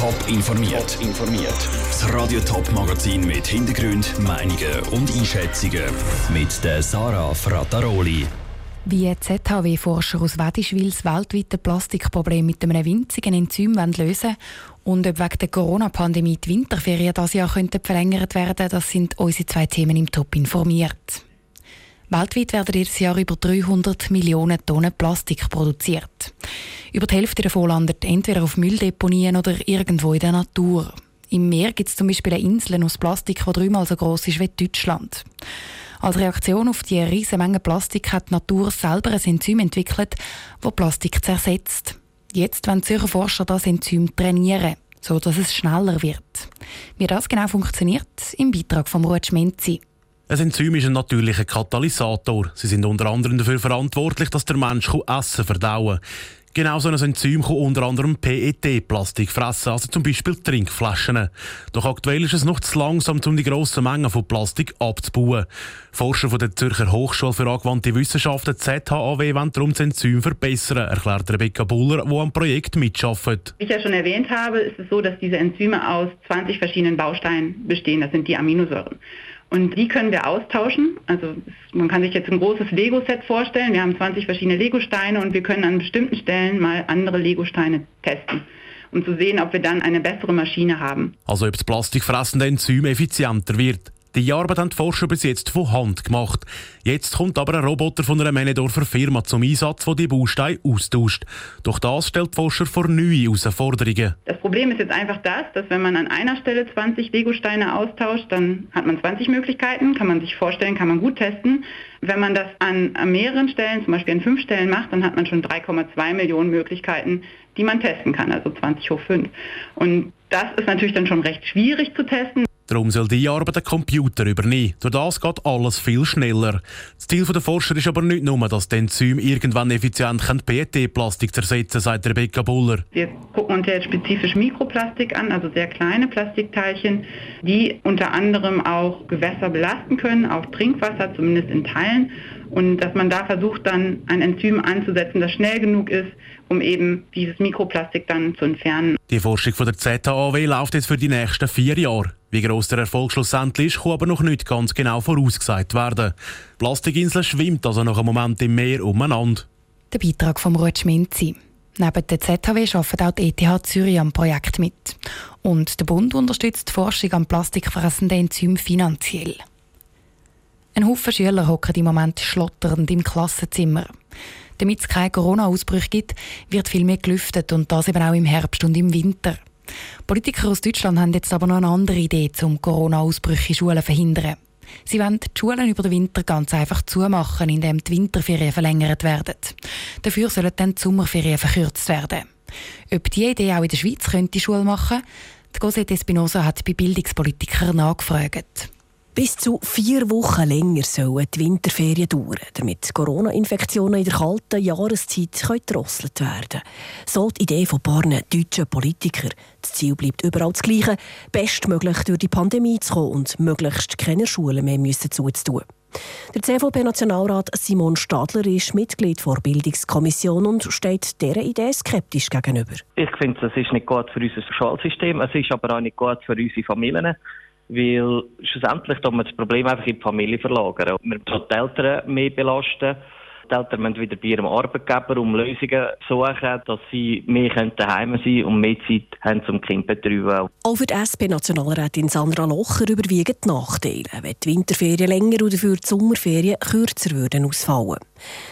Top informiert. informiert. Das Radio Top Magazin mit Hintergrund, Meinungen und Einschätzungen mit der Sarah Frataroli. Wie ZHW-Forscher aus Wedischwil das weltweite Plastikproblem mit einem winzigen Enzym lösen und ob wegen der Corona-Pandemie die Winterferien dieses Jahr könnten verlängert werden, das sind unsere zwei Themen im Top informiert. Weltweit werden jedes Jahr über 300 Millionen Tonnen Plastik produziert. Über die Hälfte davon landet entweder auf Mülldeponien oder irgendwo in der Natur. Im Meer gibt es zum Beispiel eine Insel aus Plastik, die dreimal so groß ist wie Deutschland. Als Reaktion auf die riesige Menge Plastik hat die Natur selber ein Enzym entwickelt, das Plastik zersetzt. Jetzt wollen Zürcher Forscher das Enzym trainieren, sodass es schneller wird. Wie das genau funktioniert, im Beitrag von Ruud Schmenzi. Ein Enzym ist ein natürlicher Katalysator. Sie sind unter anderem dafür verantwortlich, dass der Mensch Essen verdauen kann. Genau so ein Enzym kann unter anderem PET-Plastik fressen, also zum Beispiel Trinkflaschen. Doch aktuell ist es noch zu langsam, um die grossen Mengen von Plastik abzubauen. Forscher von der Zürcher Hochschule für angewandte Wissenschaften ZHAW wollen darum das Enzym verbessern, erklärt Rebecca Buller, die am Projekt mitarbeitet. Wie ich ja schon erwähnt habe, ist es so, dass diese Enzyme aus 20 verschiedenen Bausteinen bestehen. Das sind die Aminosäuren. Und die können wir austauschen. Also man kann sich jetzt ein großes Lego-Set vorstellen. Wir haben 20 verschiedene Lego-Steine und wir können an bestimmten Stellen mal andere Lego-Steine testen um zu sehen, ob wir dann eine bessere Maschine haben. Also ob das plastikfressende Enzym effizienter wird. Die Arbeit haben die Forscher bis jetzt von Hand gemacht. Jetzt kommt aber ein Roboter von einer Männedorfer Firma zum Einsatz, der die Bausteine austauscht. Doch das stellt die Forscher vor neue Herausforderungen. Das Problem ist jetzt einfach das, dass wenn man an einer Stelle 20 Lego-Steine austauscht, dann hat man 20 Möglichkeiten, kann man sich vorstellen, kann man gut testen. Wenn man das an mehreren Stellen, zum Beispiel an fünf Stellen macht, dann hat man schon 3,2 Millionen Möglichkeiten, die man testen kann, also 20 hoch 5. Und das ist natürlich dann schon recht schwierig zu testen. Darum soll die Arbeit der Computer übernehmen. Durch das geht alles viel schneller. Das Ziel der Forscher ist aber nicht nur, dass die Enzyme irgendwann effizient PET-Plastik zersetzen sagt Rebecca Buller. Wir gucken uns jetzt spezifisch Mikroplastik an, also sehr kleine Plastikteilchen, die unter anderem auch Gewässer belasten können, auch Trinkwasser, zumindest in Teilen und dass man da versucht, dann ein Enzym anzusetzen, das schnell genug ist, um eben dieses Mikroplastik dann zu entfernen. Die Forschung von der ZAW läuft jetzt für die nächsten vier Jahre. Wie groß der Erfolg schlussendlich ist, kann aber noch nicht ganz genau vorausgesagt werden. Die Plastikinsel schwimmt also noch einen Moment im Meer umeinander. Der Beitrag von Ruud Schminzi. Neben der ZHW arbeitet auch die ETH Zürich am Projekt mit. Und der Bund unterstützt die Forschung am plastikfressenden Enzym finanziell. Ein Haufen Schüler hocken im Moment schlotternd im Klassenzimmer. Damit es keine Corona-Ausbrüche gibt, wird viel mehr gelüftet und das eben auch im Herbst und im Winter. Politiker aus Deutschland haben jetzt aber noch eine andere Idee, um Corona-Ausbrüche in Schulen zu verhindern. Sie wollen die Schulen über den Winter ganz einfach zumachen, indem die Winterferien verlängert werden. Dafür sollen dann die Sommerferien verkürzt werden. Ob diese Idee auch in der Schweiz könnte die Schule machen, die Cosette Espinosa hat bei Bildungspolitikern nachgefragt. Bis zu vier Wochen länger sollen die Winterferien dauern, damit Corona-Infektionen in der kalten Jahreszeit gedrosselt werden können. So die Idee von ein deutschen Politikern. Das Ziel bleibt überall das gleiche, bestmöglich durch die Pandemie zu kommen und möglichst keine Schulen mehr müssen zuzutun. Der CVP-Nationalrat Simon Stadler ist Mitglied der Bildungskommission und steht dieser Idee skeptisch gegenüber. Ich finde, das ist nicht gut für unser Schulsystem, es ist aber auch nicht gut für unsere Familien weil schlussendlich tut man das Problem einfach in die Familie verlagern. Man tut die Eltern mehr belasten. Die Eltern müssen wieder bei ihrem Arbeitgeber um Lösungen suchen, dass sie mehr daheim sein können und mehr Zeit haben zum Kind betreuen. Auch für die SP-Nationalrätin Sandra Locher überwiegen die Nachteile, wenn die Winterferien länger oder für die Sommerferien kürzer würden ausfallen.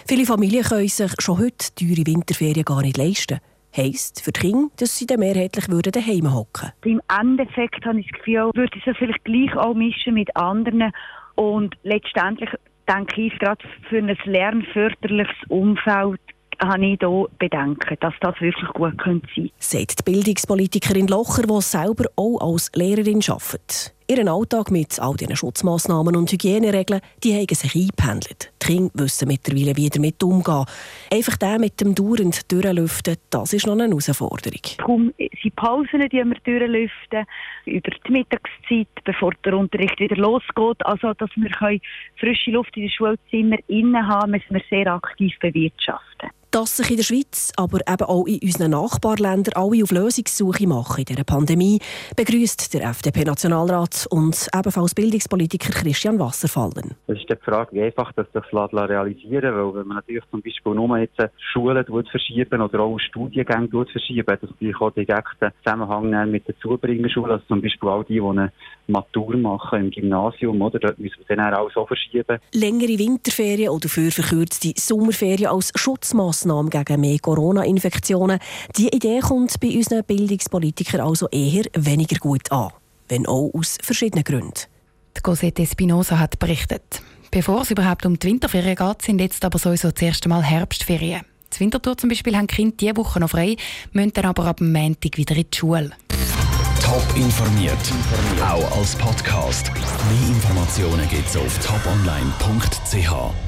Viele Familien können sich schon heute teure Winterferien gar nicht leisten heisst für die Kinder, dass sie dann mehrheitlich würden daheim hocken Im Endeffekt habe ich das Gefühl, würde ich es vielleicht gleich auch mischen mit anderen und letztendlich denke ich gerade für ein lernförderliches Umfeld habe ich hier Bedenken, dass das wirklich gut sein könnte. Sagt die Bildungspolitikerin Locher, die selber auch als Lehrerin arbeitet. Ihren Alltag mit all diesen Schutzmaßnahmen und Hygieneregeln, die haben sich eingependelt. Die Kinder wissen mittlerweile, wie damit umgehen. Einfach der mit dem dauernd Durchlüften, das ist noch eine Herausforderung. Darum sind Pausen, die wir durchlüften, über die Mittagszeit, bevor der Unterricht wieder losgeht. Also, dass wir frische Luft in den Schulzimmern innen haben, müssen wir sehr aktiv bewirtschaften dass sich in der Schweiz, aber eben auch in unseren Nachbarländern alle auf Lösungssuche machen in dieser Pandemie, begrüßt der FDP-Nationalrat und ebenfalls Bildungspolitiker Christian Wasserfallen. Es ist die Frage, wie einfach das sich realisieren weil wenn man natürlich zum Beispiel nur jetzt Schulen verschieben oder auch Studiengänge verschieben, das natürlich auch direkten Zusammenhang mit den Zubringerschulen, also zum Beispiel all die, die eine Matur machen im Gymnasium, oder? dort müssen wir dann auch so verschieben. Längere Winterferien oder für verkürzte Sommerferien als Schutzmaßnahme gegen mehr Corona-Infektionen. Die Idee kommt bei unseren Bildungspolitikern also eher weniger gut an. Wenn auch aus verschiedenen Gründen. Die Cosette Espinosa hat berichtet. Bevor es überhaupt um die Winterferien geht, sind jetzt aber sowieso das erste Mal Herbstferien. Das Wintertour zum Beispiel haben die Kinder diese Woche noch frei, müssen dann aber ab dem Montag wieder in die Schule. Top informiert, auch als Podcast. Mehr Informationen gibt es auf toponline.ch.